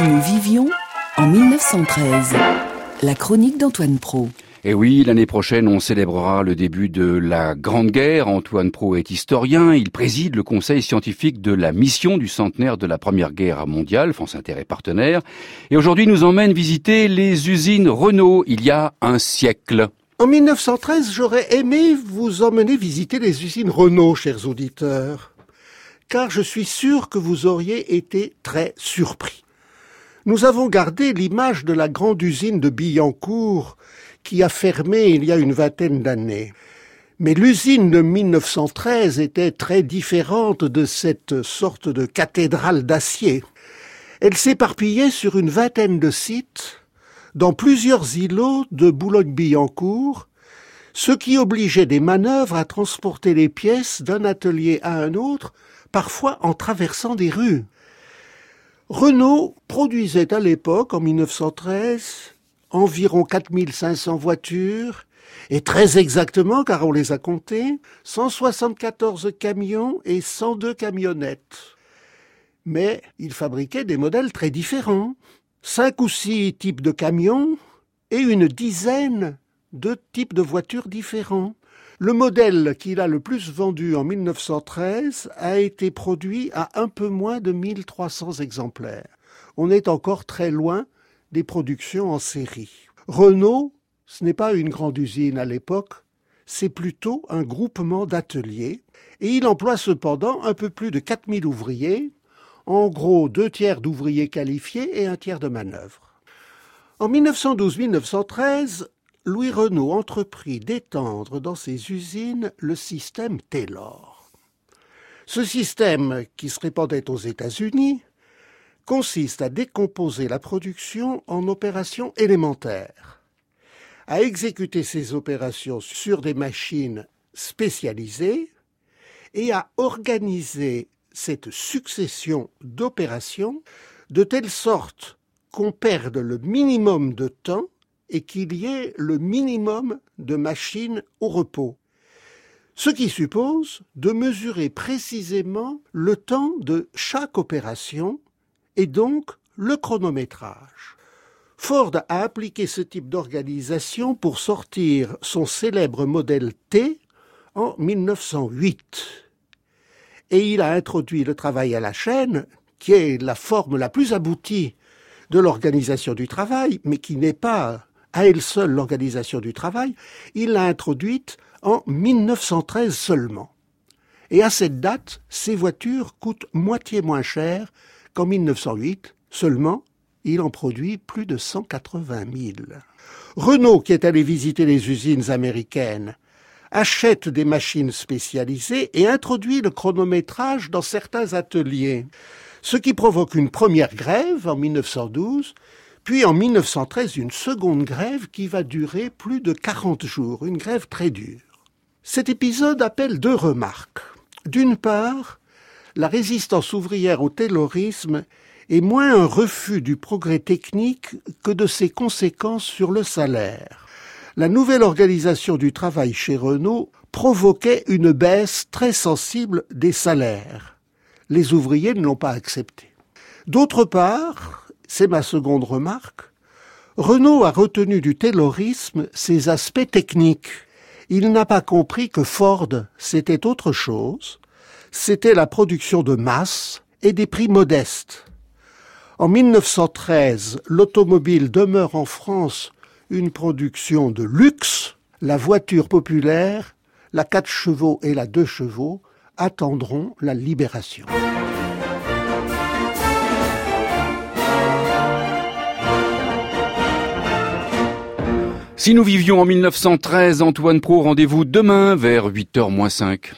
Si nous vivions en 1913, la chronique d'Antoine Pro. Et oui, l'année prochaine, on célébrera le début de la Grande Guerre. Antoine Pro est historien. Il préside le conseil scientifique de la mission du centenaire de la Première Guerre mondiale, France Inter et partenaire. Et aujourd'hui, nous emmène visiter les usines Renault il y a un siècle. En 1913, j'aurais aimé vous emmener visiter les usines Renault, chers auditeurs, car je suis sûr que vous auriez été très surpris. Nous avons gardé l'image de la grande usine de Billancourt qui a fermé il y a une vingtaine d'années. Mais l'usine de 1913 était très différente de cette sorte de cathédrale d'acier. Elle s'éparpillait sur une vingtaine de sites, dans plusieurs îlots de Boulogne-Billancourt, ce qui obligeait des manœuvres à transporter les pièces d'un atelier à un autre, parfois en traversant des rues. Renault produisait à l'époque, en 1913, environ 4500 voitures, et très exactement, car on les a comptées, 174 camions et 102 camionnettes. Mais il fabriquait des modèles très différents. Cinq ou six types de camions et une dizaine de types de voitures différents. Le modèle qu'il a le plus vendu en 1913 a été produit à un peu moins de 1300 exemplaires. On est encore très loin des productions en série. Renault, ce n'est pas une grande usine à l'époque, c'est plutôt un groupement d'ateliers, et il emploie cependant un peu plus de 4000 ouvriers, en gros deux tiers d'ouvriers qualifiés et un tiers de manœuvre. En 1912-1913, Louis Renault entreprit d'étendre dans ses usines le système Taylor. Ce système, qui se répandait aux États-Unis, consiste à décomposer la production en opérations élémentaires, à exécuter ces opérations sur des machines spécialisées et à organiser cette succession d'opérations de telle sorte qu'on perde le minimum de temps et qu'il y ait le minimum de machines au repos. Ce qui suppose de mesurer précisément le temps de chaque opération et donc le chronométrage. Ford a appliqué ce type d'organisation pour sortir son célèbre modèle T en 1908. Et il a introduit le travail à la chaîne, qui est la forme la plus aboutie de l'organisation du travail, mais qui n'est pas à elle seule l'organisation du travail, il l'a introduite en 1913 seulement. Et à cette date, ces voitures coûtent moitié moins cher qu'en 1908, seulement, il en produit plus de 180 000. Renault, qui est allé visiter les usines américaines, achète des machines spécialisées et introduit le chronométrage dans certains ateliers, ce qui provoque une première grève en 1912, puis en 1913 une seconde grève qui va durer plus de 40 jours, une grève très dure. Cet épisode appelle deux remarques. D'une part, la résistance ouvrière au taylorisme est moins un refus du progrès technique que de ses conséquences sur le salaire. La nouvelle organisation du travail chez Renault provoquait une baisse très sensible des salaires. Les ouvriers ne l'ont pas accepté. D'autre part, c'est ma seconde remarque, Renault a retenu du taylorisme ses aspects techniques. Il n'a pas compris que Ford, c'était autre chose, c'était la production de masse et des prix modestes. En 1913, l'automobile demeure en France une production de luxe. La voiture populaire, la 4 chevaux et la 2 chevaux attendront la libération. Si nous vivions en 1913, Antoine Pro, rendez-vous demain vers 8h 5.